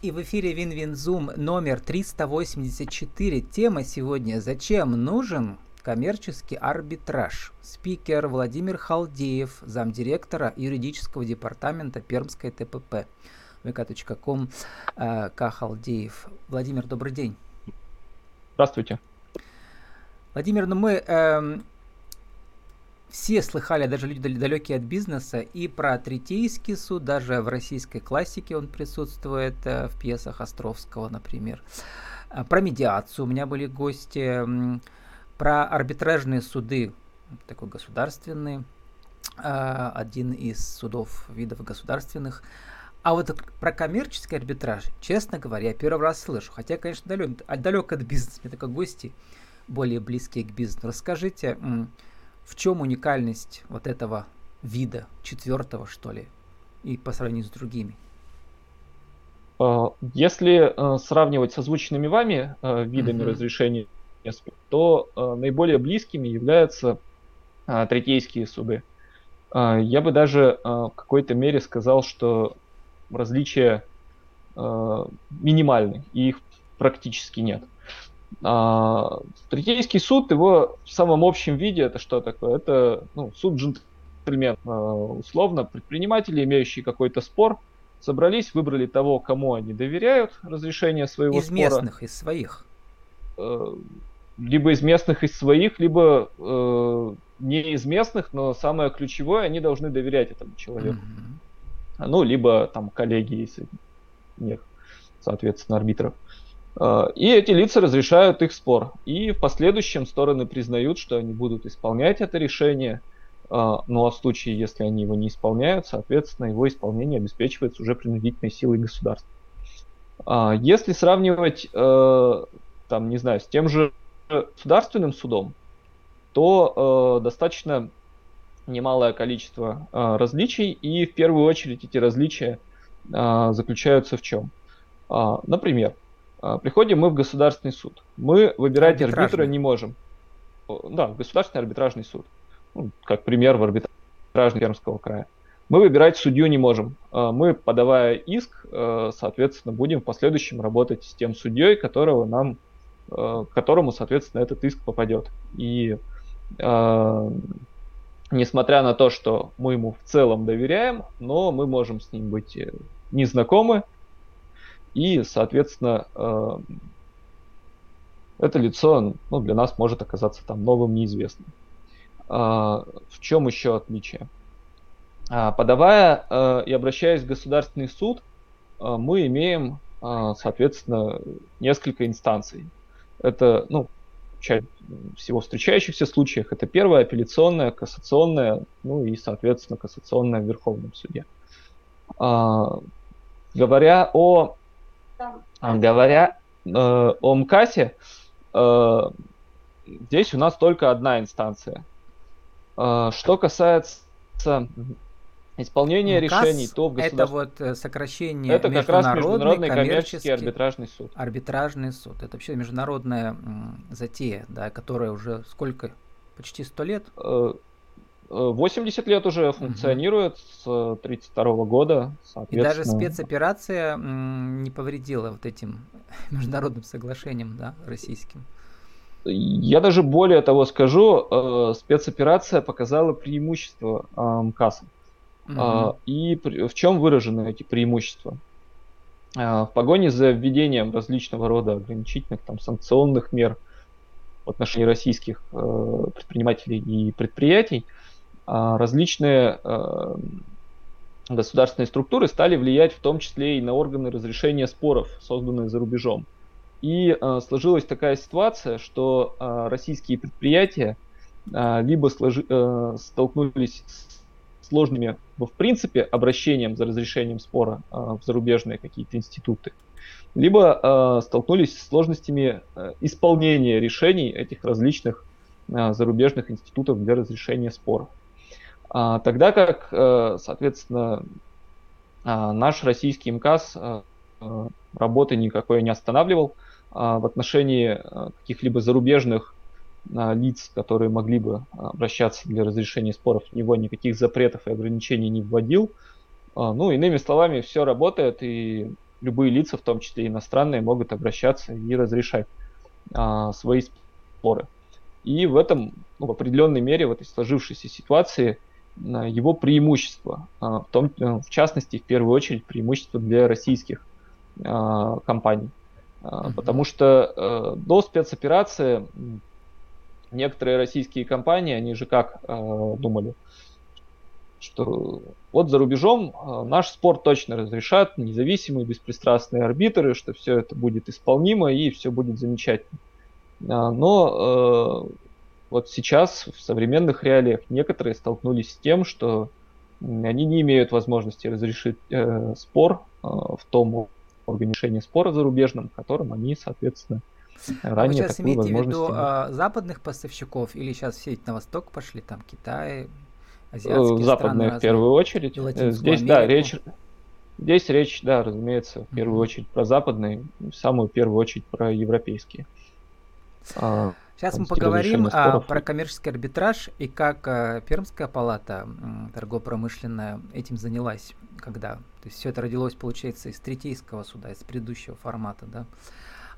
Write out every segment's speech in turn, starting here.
И в эфире WinWin Zoom номер 384. Тема сегодня «Зачем нужен коммерческий арбитраж?» Спикер Владимир Халдеев, замдиректора юридического департамента Пермской ТПП. vk.com К. Халдеев. Владимир, добрый день. Здравствуйте. Владимир, ну мы э, все слыхали, даже люди далекие от бизнеса, и про Третейский суд, даже в российской классике он присутствует, э, в пьесах Островского, например. Э, про медиацию у меня были гости, про арбитражные суды, такой государственный, э, один из судов видов государственных. А вот про коммерческий арбитраж, честно говоря, я первый раз слышу. Хотя, конечно, далек, далек от бизнеса, мне только гости более близкие к бизнесу. Расскажите, в чем уникальность вот этого вида, четвертого, что ли, и по сравнению с другими? А, если э, сравнивать с озвученными вами э, видами uh-huh. разрешения, то э, наиболее близкими являются третейские суды. Я бы даже в какой-то мере сказал, что различия минимальны, и их практически нет. А, Третейский суд, его в самом общем виде, это что такое? Это ну, суд джентльмен, а, условно, предприниматели, имеющие какой-то спор, собрались, выбрали того, кому они доверяют разрешение своего из спора. Из местных, из своих. Э, либо из местных, из своих, либо э, не из местных, но самое ключевое, они должны доверять этому человеку. Mm-hmm. Ну, либо там коллеги, если них, соответственно, арбитров. Э, и эти лица разрешают их спор. И в последующем стороны признают, что они будут исполнять это решение. Э, ну а в случае, если они его не исполняют, соответственно, его исполнение обеспечивается уже принудительной силой государства. Э, если сравнивать, там, не знаю, с тем же государственным судом, то достаточно немалое количество различий, и в первую очередь эти различия заключаются в чем? Например, приходим мы в государственный суд. Мы выбирать арбитра не можем. Да, государственный арбитражный суд. Ну, как пример в арбитражный Пермского края. Мы выбирать судью не можем. А, мы, подавая иск, а, соответственно, будем в последующем работать с тем судьей, которого нам, которому, соответственно, этот иск попадет. И несмотря на то, что мы ему в целом доверяем, но мы можем с ним быть э, незнакомы, и, соответственно, э, это лицо ну, для нас может оказаться там новым, неизвестным. А, в чем еще отличие? А, подавая э, и обращаясь в государственный суд, э, мы имеем, соответственно, несколько инстанций. Это, ну, чаще всего встречающихся случаях, это первая апелляционная, кассационная, ну и, соответственно, кассационная в Верховном суде. А, говоря о говоря э, о МКАСе, э, здесь у нас только одна инстанция. Э, что касается исполнения МКАС решений, то в государстве... Это вот э, сокращение Это как раз Международный коммерческий арбитражный суд. Арбитражный суд. Это вообще международная затея, да, которая уже сколько? Почти сто лет? Э, 80 лет уже функционирует угу. с 1932 года. И даже спецоперация не повредила вот этим международным соглашением да, российским. Я даже более того скажу, э, спецоперация показала преимущество э, МКАСа. Угу. И в чем выражены эти преимущества? В погоне за введением различного рода ограничительных там, санкционных мер в отношении российских э, предпринимателей и предприятий, различные а, государственные структуры стали влиять в том числе и на органы разрешения споров, созданные за рубежом. И э, сложилась такая ситуация, что э, российские предприятия э, либо сложи, э, столкнулись с сложными в принципе обращением за разрешением спора э, в зарубежные какие-то институты, либо э, столкнулись с сложностями э, исполнения решений этих различных э, зарубежных институтов для разрешения споров. А, тогда как, э, соответственно, а, наш российский МКАС э, работы никакой не останавливал а, в отношении э, каких-либо зарубежных лиц, которые могли бы обращаться для разрешения споров, в него никаких запретов и ограничений не вводил. Ну, иными словами, все работает, и любые лица, в том числе иностранные, могут обращаться и разрешать свои споры. И в этом, ну, в определенной мере, в этой сложившейся ситуации, его преимущество, а, в, том, э, в частности, в первую очередь, преимущество для российских компаний. Потому что э, до спецоперации некоторые российские компании, они же как э, думали, что вот за рубежом э, наш спорт точно разрешат, независимые, беспристрастные арбитры, что все это будет исполнимо и все будет замечательно. Но э, вот сейчас в современных реалиях некоторые столкнулись с тем, что они не имеют возможности разрешить э, спор э, в том организовании спора зарубежном, которым они, соответственно, а вы сейчас имеете в виду а, западных поставщиков или сейчас все эти на восток пошли, там Китай, азиатские Западные страны в первую очередь. Э, здесь, Америку. да, речь, здесь речь, да, разумеется, в первую очередь про западные, в самую первую очередь про европейские. А, Сейчас мы поговорим а, про коммерческий арбитраж и как а, Пермская палата торгово-промышленная этим занялась, когда. То есть все это родилось, получается, из третейского суда, из предыдущего формата, да.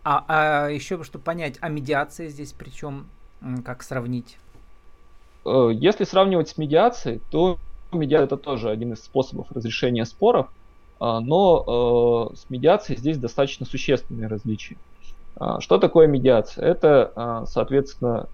А, а еще, чтобы понять, а медиация здесь причем, как сравнить? Э, если сравнивать с медиацией, то медиация это тоже один из способов разрешения споров, а, но э, с медиацией здесь достаточно существенные различия. А, что такое медиация? Это, а, соответственно,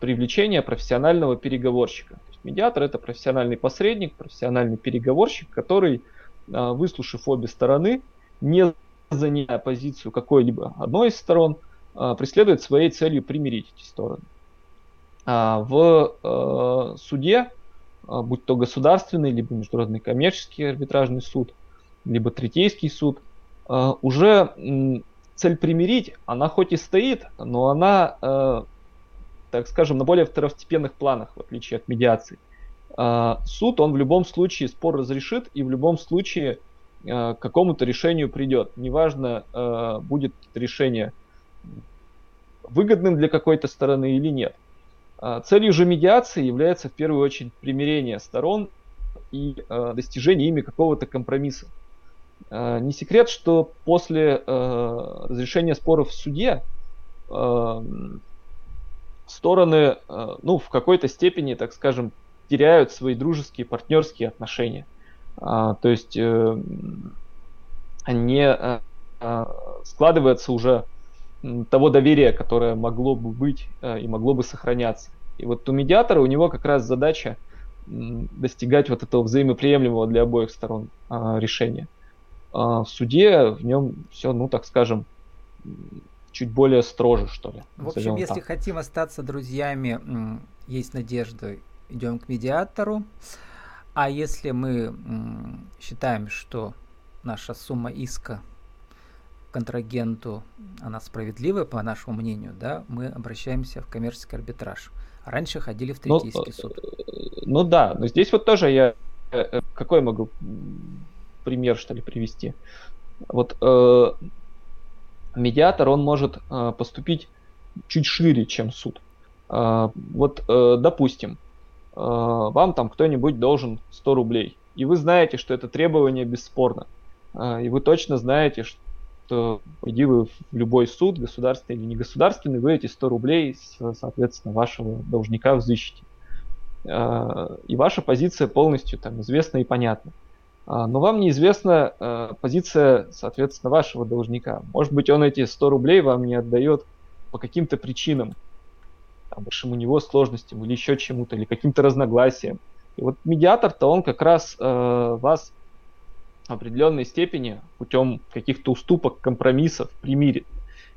привлечение профессионального переговорщика. Медиатор это профессиональный посредник, профессиональный переговорщик, который, выслушав обе стороны, не занимая позицию какой-либо одной из сторон, преследует своей целью примирить эти стороны. А, в суде, а, будь то государственный, либо международный коммерческий арбитражный суд, либо третейский суд, а, уже цель примирить, она хоть и стоит, но она, э, так скажем, на более второстепенных планах, в отличие от медиации. Суд, он в любом случае спор разрешит и в любом случае э, к какому-то решению придет. Неважно, будет решение выгодным для какой-то стороны или нет. А, целью же медиации является в первую очередь примирение сторон и э, достижение ими какого-то компромисса. Э, не секрет, что после э, разрешения споров в суде э, стороны, ну, в какой-то степени, так скажем, теряют свои дружеские, партнерские отношения. Э, то есть не складывается уже того доверия, которое могло бы быть и могло бы сохраняться. И вот у медиатора у него как раз задача достигать вот этого взаимоприемлемого для обоих сторон а, решения. А в суде в нем все, ну так скажем, чуть более строже, что ли. В общем, если так. хотим остаться друзьями, есть надежда, идем к медиатору. А если мы считаем, что наша сумма иска контрагенту, она справедливая, по нашему мнению, да, мы обращаемся в коммерческий арбитраж. Раньше ходили в третейский ну, суд. Ну да, но здесь вот тоже я э, э, какой могу пример что ли привести? Вот э, медиатор он может э, поступить чуть шире, чем суд. Э, вот, э, допустим, э, вам там кто-нибудь должен 100 рублей, и вы знаете, что это требование бесспорно, э, и вы точно знаете, что иди вы в любой суд, государственный или негосударственный, вы эти 100 рублей, соответственно, вашего должника взыщете. А, и ваша позиция полностью там известна и понятна. Но вам неизвестна а, позиция, соответственно, вашего должника. Может быть, он эти 100 рублей вам не отдает по каким-то причинам, там, большим у него сложностям или еще чему-то, или каким-то разногласиям. И вот медиатор-то он как раз э, вас определенной степени путем каких-то уступок, компромиссов примирит.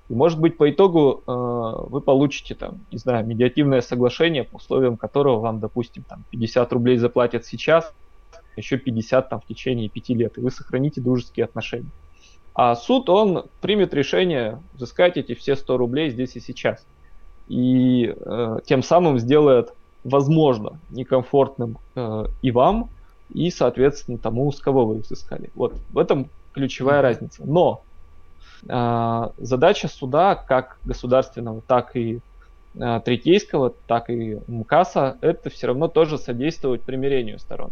И может быть по итогу э, вы получите там, не знаю, медиативное соглашение, по условиям которого вам, допустим, там 50 рублей заплатят сейчас, еще 50 там в течение 5 лет, и вы сохраните дружеские отношения. А суд, он примет решение взыскать эти все 100 рублей здесь и сейчас. И э, тем самым сделает, возможно, некомфортным э, и вам, и, соответственно, тому, с кого вы их взыскали. Вот в этом ключевая разница. Но э, задача суда, как государственного, так и э, третейского, так и МКАСа, это все равно тоже содействовать примирению сторон.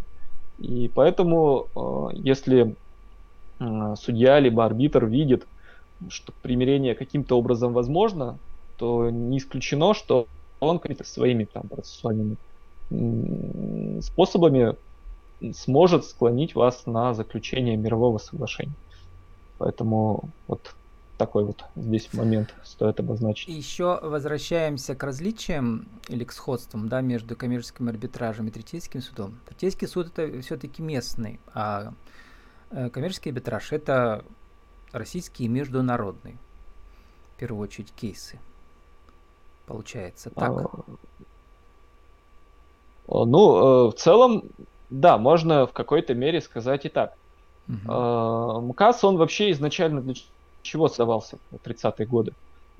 И поэтому, э, если судья либо арбитр видит, что примирение каким-то образом возможно, то не исключено, что он какими-то своими там процессуальными способами сможет склонить вас на заключение мирового соглашения. Поэтому вот такой вот здесь момент стоит обозначить. еще возвращаемся к различиям или к сходствам да, между коммерческим арбитражем и третейским судом. Третейский суд это все-таки местный, а э, коммерческий арбитраж это российский и международный. В первую очередь кейсы. Получается так. А, ну, э, в целом, да, можно в какой-то мере сказать и так. Угу. МКАС, он вообще изначально для чего создавался в 30-е годы?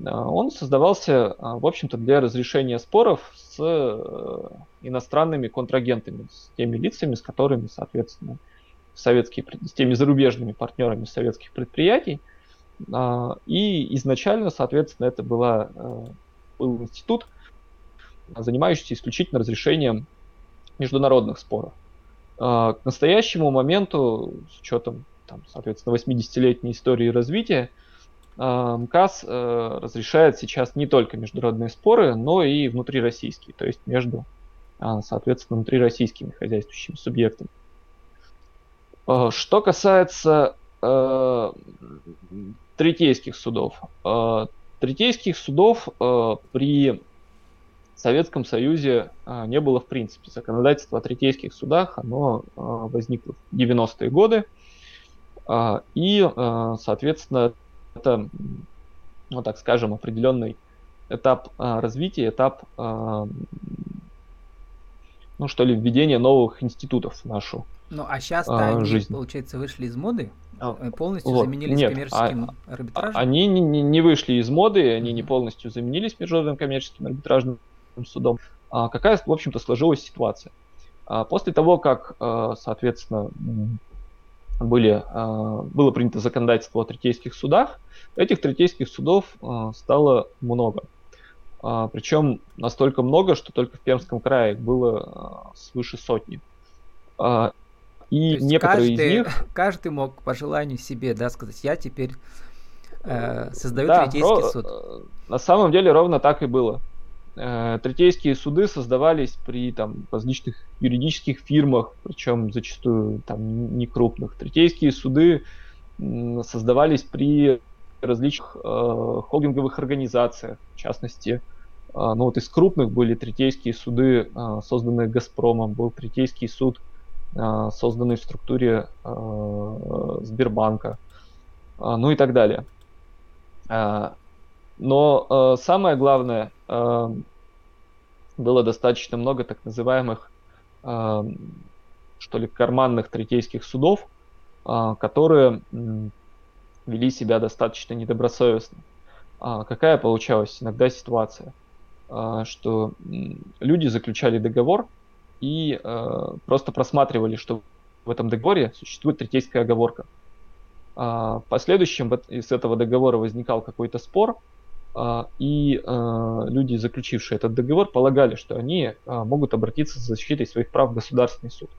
Он создавался, в общем-то, для разрешения споров с э, иностранными контрагентами, с теми лицами, с которыми, соответственно, советские, с теми зарубежными партнерами советских предприятий. И изначально, соответственно, это была, э, был институт, занимающийся исключительно разрешением международных споров. А, к настоящему моменту, с учетом, там, соответственно, 80-летней истории развития, МКАС э, разрешает сейчас не только международные споры, но и внутрироссийские, то есть между, а, соответственно, внутрироссийскими хозяйствующими субъектами. Что касается э, третейских судов. Третейских судов э, при Советском Союзе а, не было в принципе. Законодательство о третейских судах, оно а, возникло в 90-е годы. А, и, соответственно, это, ну так скажем, определенный этап развития, этап, ну что ли, введения новых институтов в нашу ну, а сейчас они, жизнь. получается, вышли из моды, э, полностью вот. заменились Нет, коммерческим а, арбитражем? Они не, не вышли из моды, они не полностью заменились международным коммерческим арбитражным судом, а какая, в общем-то, сложилась ситуация. А после того, как, а, соответственно, были, было принято законодательство о третейских судах, этих третейских судов стало много. Причем настолько много, что только в Пермском крае было свыше сотни. И некоторые каждый, из них... Каждый мог по желанию себе да, сказать, я теперь э, создаю да, третейский ро- суд. Э, на самом деле ровно так и было. Э, третейские суды создавались при там, различных юридических фирмах, причем зачастую там, не крупных. Третейские суды создавались при различных э, холдинговых организациях, в частности, э, ну вот из крупных были третейские суды, э, созданные Газпромом, был третейский суд, э, созданный в структуре э, Сбербанка, э, ну и так далее. Но э, самое главное, э, было достаточно много так называемых, э, что ли, карманных третейских судов, э, которые э, вели себя достаточно недобросовестно. А какая получалась иногда ситуация? Э, что люди заключали договор и э, просто просматривали, что в этом договоре существует третейская оговорка. А в последующем из этого договора возникал какой-то спор, а, и а, люди, заключившие этот договор, полагали, что они а, могут обратиться за защитой своих прав в государственный суд.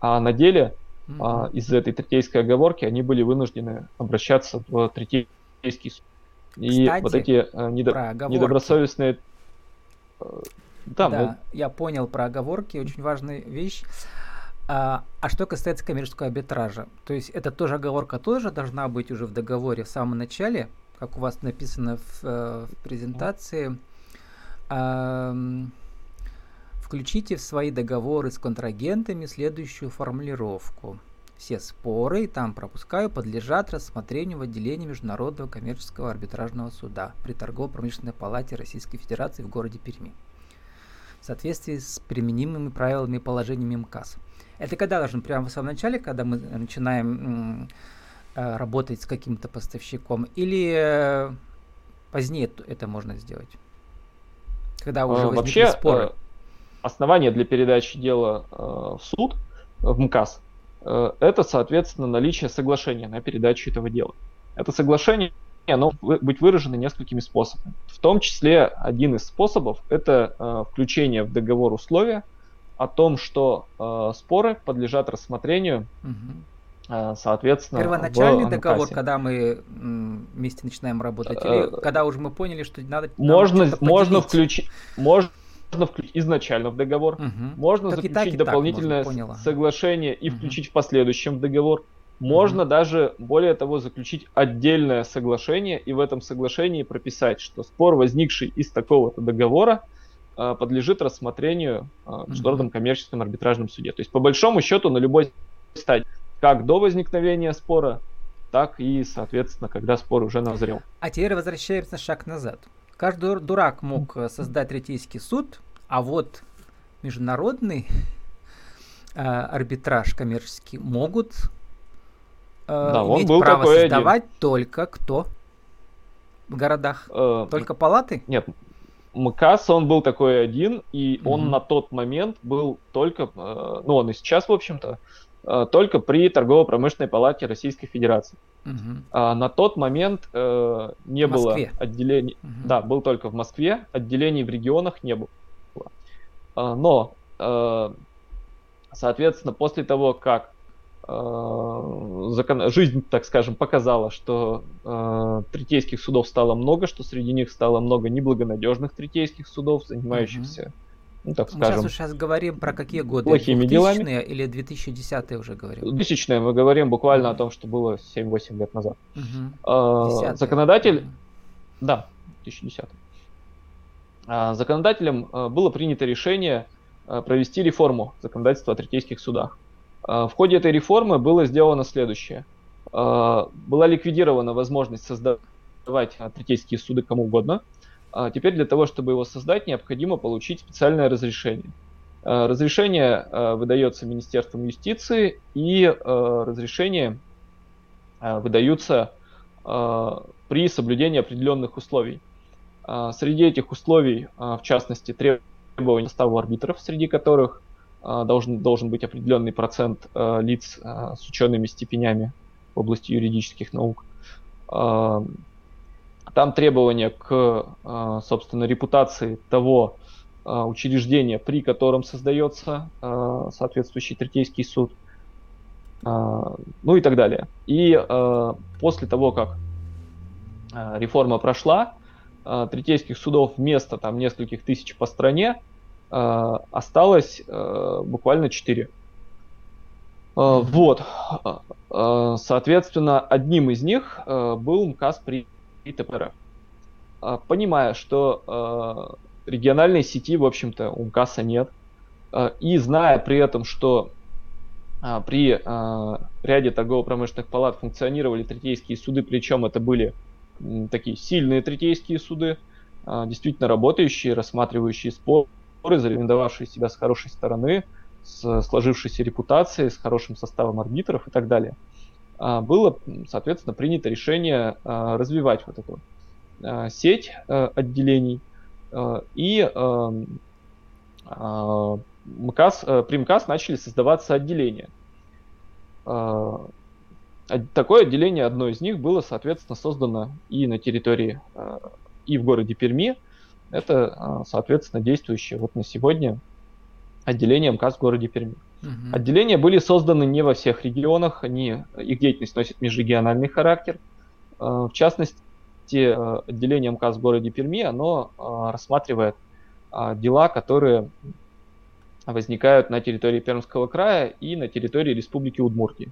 А на деле mm-hmm. из-за этой третейской оговорки они были вынуждены обращаться в третейский суд. И Кстати, вот эти недо... недобросовестные... Да, да мы... я понял про оговорки, очень важная вещь. А, а что касается коммерческого арбитража, то есть это тоже оговорка тоже должна быть уже в договоре в самом начале, как у вас написано в, э, в презентации, включите в свои договоры с контрагентами следующую формулировку. Все споры, там пропускаю, подлежат рассмотрению в отделении Международного коммерческого арбитражного суда при торгово-промышленной палате Российской Федерации в городе Перми в соответствии с применимыми правилами и положениями МКАС. Это когда должен прямо в самом начале, когда мы начинаем Э, работать с каким-то поставщиком, или э, позднее это можно сделать? Когда уже а, Вообще, споры. Основание для передачи дела в суд, в МКАС, это, соответственно, наличие соглашения на передачу этого дела. Это соглашение оно быть выражено несколькими способами. В том числе один из способов это включение в договор условия о том, что споры подлежат рассмотрению угу соответственно, Первоначальный договор, когда мы вместе начинаем работать, или когда уже мы поняли, что надо можно, можно включить, можно включить изначально в договор, угу. можно так заключить так, и дополнительное можно, соглашение и угу. включить в последующем в договор. Можно угу. даже, более того, заключить отдельное соглашение и в этом соглашении прописать, что спор, возникший из такого-то договора, а, подлежит рассмотрению а, в Международном коммерческом арбитражном суде. То есть, по большому счету, на любой стадии, как до возникновения спора, так и, соответственно, когда спор уже назрел. А теперь возвращаемся шаг назад. Каждый дурак мог э, создать третейский суд, а вот международный э, арбитраж коммерческий могут э, да, иметь был право создавать один. только кто в городах? Э, только палаты? Нет, МКАС, он был такой один, и mm-hmm. он на тот момент был только, э, ну он и сейчас, в общем-то, только при торгово-промышленной палате Российской Федерации. Uh-huh. А на тот момент э, не было отделений, uh-huh. да, был только в Москве, отделений в регионах не было. А, но, э, соответственно, после того, как э, закон... жизнь, так скажем, показала, что э, третейских судов стало много, что среди них стало много неблагонадежных третейских судов, занимающихся uh-huh ну, так скажем. Мы сейчас говорим про какие годы? Плохими делами. или 2010 уже говорим? 2000 мы говорим буквально mm-hmm. о том, что было 7-8 лет назад. Mm-hmm. Законодатель... Mm-hmm. Да, 2010. А, законодателем а, было принято решение провести реформу законодательства о третейских судах. В ходе этой реформы было сделано следующее. Была ликвидирована возможность создавать третейские суды кому угодно – а теперь для того, чтобы его создать, необходимо получить специальное разрешение. А, разрешение а, выдается Министерством юстиции, и а, разрешение выдаются при соблюдении определенных условий. Среди этих условий, в частности, требования состава арбитров, среди которых должен, должен быть определенный процент лиц с учеными степенями в области юридических наук. Там требования к, а, собственно, репутации того а, учреждения, при котором создается а, соответствующий третейский суд, ну и так далее. И после того, как реформа прошла, третейских судов вместо там нескольких тысяч по стране осталось буквально 4. Вот. Соответственно, одним из них был МКАС при и т.п. А, понимая, что э, региональной сети, в общем-то, у МКАСа нет, э, и зная при этом, что при ряде торгово-промышленных палат функционировали третейские суды, причем это были такие сильные третейские суды, действительно работающие, рассматривающие споры, зарекомендовавшие себя с хорошей стороны, с сложившейся репутацией, с хорошим составом арбитров и так далее. А, было, соответственно, принято решение а, развивать вот эту а, сеть отделений и МКАС, при МКАС начали создаваться отделения. Такое отделение, одно из них, было, соответственно, создано и на территории, и в городе Перми. Это, соответственно, действующее вот на сегодня отделение МКАС в городе Перми. Угу. Отделения были созданы не во всех регионах, они, их деятельность носит межрегиональный характер. Э, в частности, э, отделение МКАС в городе Перми, оно э, рассматривает дела, которые возникают на территории Пермского края и на территории Республики Удмуртия.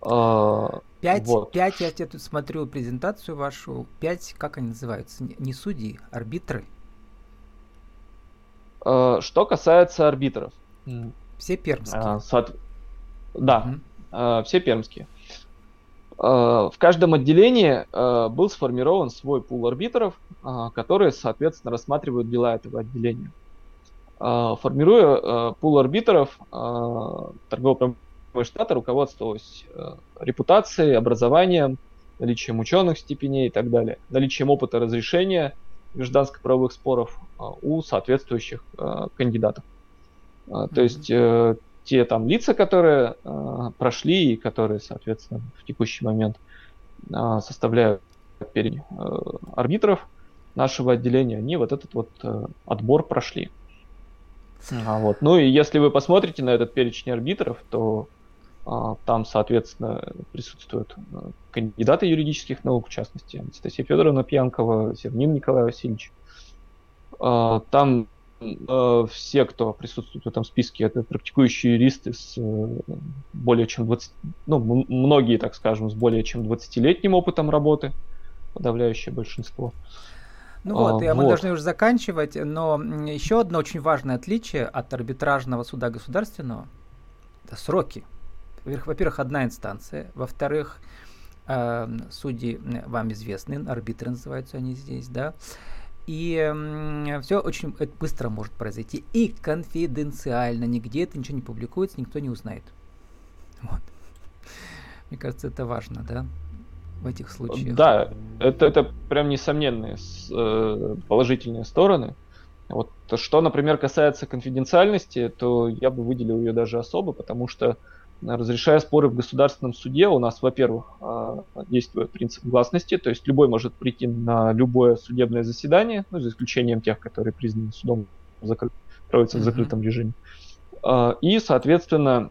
Пять, вот. пять, я тебе тут смотрю презентацию вашу, пять, как они называются, не судьи, арбитры? Что касается арбитров, все пермские. А, соот... Да, угу. а, все пермские. А, в каждом отделении а, был сформирован свой пул арбитров, а, которые, соответственно, рассматривают дела этого отделения. А, формируя а, пул арбитров, а, торгово-промышленная штата руководствовалась а, репутацией, образованием, наличием ученых степеней и так далее, наличием опыта разрешения гражданско-правовых споров у соответствующих кандидатов. А, то есть э, те там лица, которые э, прошли и которые, соответственно, в текущий момент э, составляют перед арбитров нашего отделения, они вот этот вот э, отбор прошли. А, вот. Ну и если вы посмотрите на этот перечень арбитров, то А, там, соответственно, присутствуют э, кандидаты юридических наук, в частности, Анастасия Федоровна Пьянкова, Зернин Николай Васильевич. А, там э, все, кто присутствует в этом списке, это практикующие юристы с э, более чем 20, ну, многие, так скажем, с более чем 20-летним опытом работы, подавляющее большинство. Ну вот, а, и вот. мы должны уже заканчивать, но еще одно очень важное отличие от арбитражного суда государственного – это сроки во-первых, одна инстанция, во-вторых, э, судьи вам известны, арбитры называются они здесь, да, и э, все очень быстро может произойти и конфиденциально, нигде это ничего не публикуется, никто не узнает. Вот. Мне кажется, это важно, да, в этих случаях. Да, это, это прям несомненные э, положительные стороны. Вот что, например, касается конфиденциальности, то я бы выделил ее даже особо, потому что разрешая споры в государственном суде, у нас, во-первых, а, действует принцип гласности, то есть любой может прийти на любое судебное заседание, ну, за исключением тех, которые признаны судом, закры... проводятся mm-hmm. в закрытом режиме. А, и, соответственно,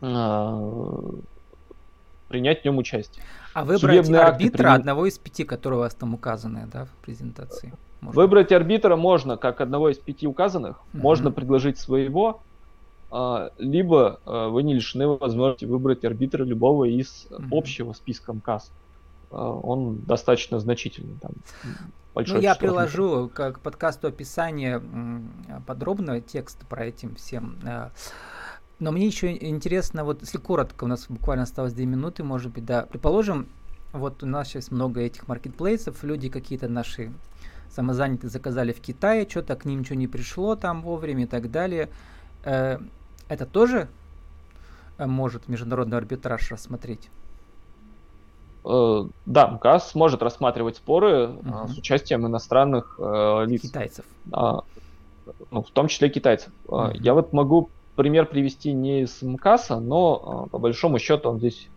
а, принять в нем участие. А выбрать Судебные арбитра при... одного из пяти, которые у вас там указаны, да, в презентации? Можно? Выбрать арбитра можно как одного из пяти указанных, mm-hmm. можно предложить своего, либо а, вы не лишены возможности выбрать арбитра любого из общего списка МКАС. А, он достаточно значительный. Там, ну, я приложу к, к подкасту описание подробного текста про этим всем. Но мне еще интересно, вот если коротко, у нас буквально осталось 2 минуты, может быть, да. Предположим, вот у нас сейчас много этих маркетплейсов, люди какие-то наши самозанятые заказали в Китае, что-то к ним ничего не пришло там вовремя и так далее. Это тоже э, может международный арбитраж рассмотреть? Э, да, МКАС может рассматривать споры угу. с участием иностранных э, лиц. Китайцев. А, ну, в том числе китайцев. Угу. Я вот могу пример привести не из МКАСа, но по большому счету он здесь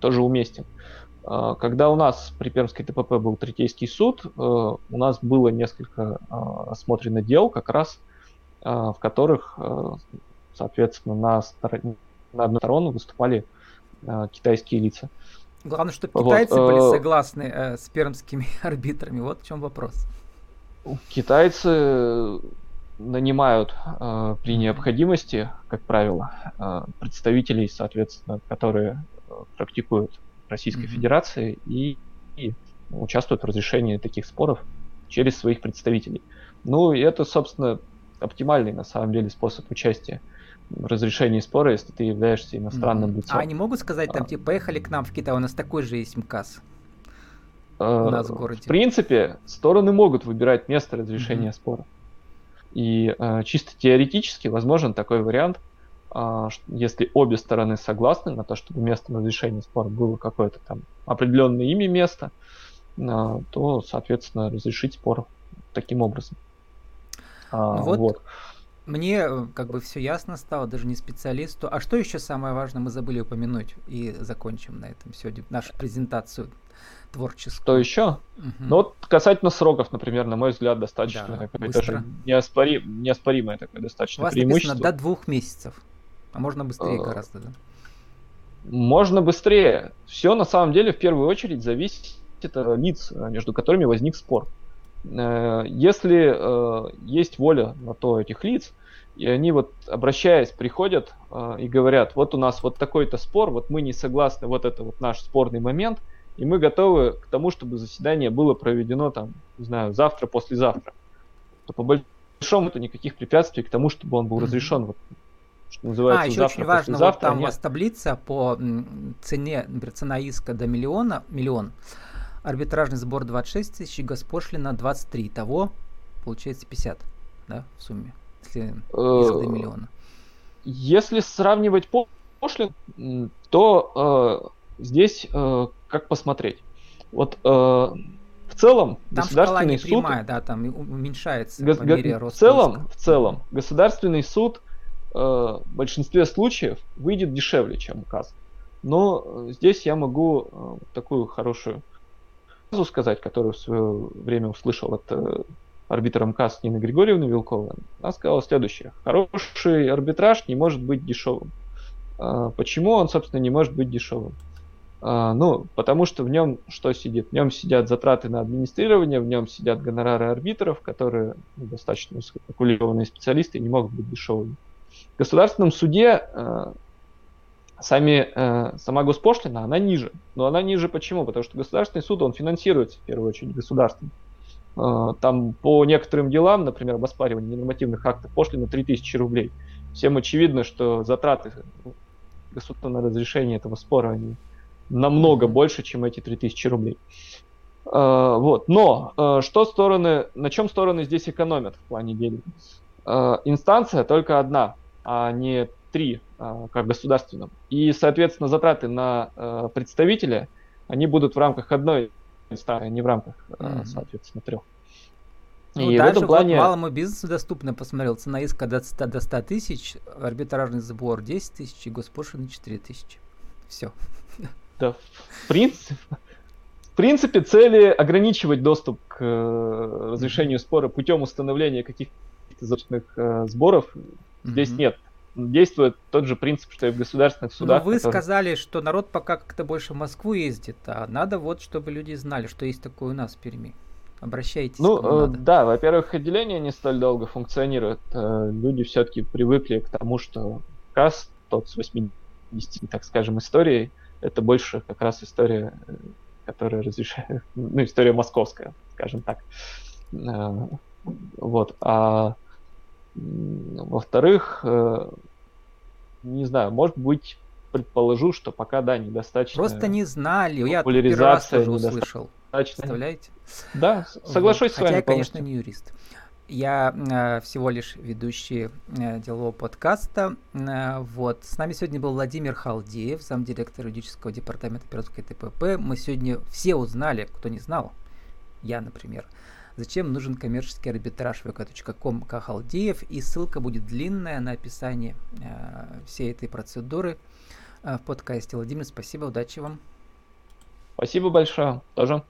тоже уместен. Когда у нас при Пермской ТПП был Третейский суд, у нас было несколько рассмотрено дел как раз, в которых соответственно, на, стороне, на одну сторону выступали э, китайские лица. Главное, чтобы китайцы вот, были э, согласны э, с пермскими арбитрами. Вот в чем вопрос. Китайцы нанимают э, при необходимости, как правило, э, представителей, соответственно, которые э, практикуют Российской mm-hmm. Федерации и, и участвуют в разрешении таких споров через своих представителей. Ну, и это, собственно, оптимальный на самом деле способ участия разрешении спора, если ты являешься иностранным лицом. А они могут сказать, там, а. типа, поехали к нам в Китай, у нас такой же есть МКАС? У э, нас в городе. В принципе, стороны могут выбирать место разрешения mm-hmm. спора. И э, чисто теоретически возможен такой вариант, э, если обе стороны согласны на то, чтобы место разрешения спора было какое-то там определенное имя место, э, то, соответственно, разрешить спор таким образом. А, ну вот. вот. Мне э, как бы все ясно стало, даже не специалисту. А что еще самое важное мы забыли упомянуть и закончим на этом сегодня нашу презентацию творческую. Что еще? Угу. Ну вот касательно сроков, например, на мой взгляд, достаточно да, такое даже неоспорим, неоспоримое такое достаточно У вас преимущество. написано до двух месяцев, а можно быстрее а, гораздо, да? Можно быстрее. Все на самом деле в первую очередь зависит от лиц, между которыми возник спор. Э, если э, есть воля на то этих лиц, и они вот, обращаясь, приходят э, и говорят, вот у нас вот такой-то спор, вот мы не согласны, вот это вот наш спорный момент, и мы готовы к тому, чтобы заседание было проведено там, не знаю, завтра, послезавтра. То по большому то никаких препятствий к тому, чтобы он был разрешен вот, что называется, а, еще завтра, очень важно, вот там нет. у вас таблица по цене, например, цена иска до миллиона, миллион, арбитражный сбор 26 тысяч, госпошлина 23. Того получается 50, да, в сумме, если э, миллиона. Если сравнивать пошлин, то э, здесь э, как посмотреть. Вот э, в целом там государственный суд... Прямая, да, там уменьшается го- по мере роста В целом, иска. в целом, государственный суд э, в большинстве случаев выйдет дешевле, чем указ. Но э, здесь я могу э, такую хорошую сказать, которую в свое время услышал от э, арбитра МКАС Нины Григорьевны Вилковой, она сказала следующее. Хороший арбитраж не может быть дешевым. Почему он, собственно, не может быть дешевым? Ну, потому что в нем что сидит? В нем сидят затраты на администрирование, в нем сидят гонорары арбитров, которые ну, достаточно высококвалифицированные специалисты не могут быть дешевыми. В государственном суде сами, э, сама госпошлина, она ниже. Но она ниже почему? Потому что государственный суд, он финансируется в первую очередь государством. Э, там по некоторым делам, например, об оспаривании ненормативных актов, пошлина 3000 рублей. Всем очевидно, что затраты государства на разрешение этого спора, они намного больше, чем эти 3000 рублей. Э, вот. Но э, что стороны, на чем стороны здесь экономят в плане денег? Э, инстанция только одна, а не три а, как государственном. И, соответственно, затраты на а, представителя, они будут в рамках одной инстанции, а не в рамках, mm-hmm. соответственно, трех. Ну, и в этом плане... вот малому бизнесу доступно, посмотрел, цена иска до 100, до 100 тысяч, арбитражный сбор 10 тысяч и госпошлины 4 тысячи. Все. Да, в принципе, в принципе, цели ограничивать доступ к э, разрешению спора путем установления каких-то защитных э, сборов mm-hmm. здесь нет действует тот же принцип, что и в государственных судах. Но вы которые... сказали, что народ пока как-то больше в Москву ездит, а надо вот, чтобы люди знали, что есть такое у нас в Перми. Обращайтесь. Ну, э, да, во-первых, отделение не столь долго функционирует. Э, люди все-таки привыкли к тому, что КАС, тот с 80, так скажем, историей, это больше как раз история, э, которая разрешает, ну, история московская, скажем так. Э, вот. А во-вторых, не знаю, может быть, предположу, что пока, да, недостаточно. Просто не знали, я первый раз тоже услышал. Представляете? Да, соглашусь вот. с вами. Хотя я, конечно, не юрист. Я э, всего лишь ведущий э, делового подкаста. Э, вот. С нами сегодня был Владимир Халдеев, замдиректор юридического департамента Пиратской ТПП. Мы сегодня все узнали, кто не знал, я, например, зачем нужен коммерческий арбитраж vk.com Кахалдеев. И ссылка будет длинная на описание э, всей этой процедуры э, в подкасте. Владимир, спасибо, удачи вам. Спасибо большое. Тоже.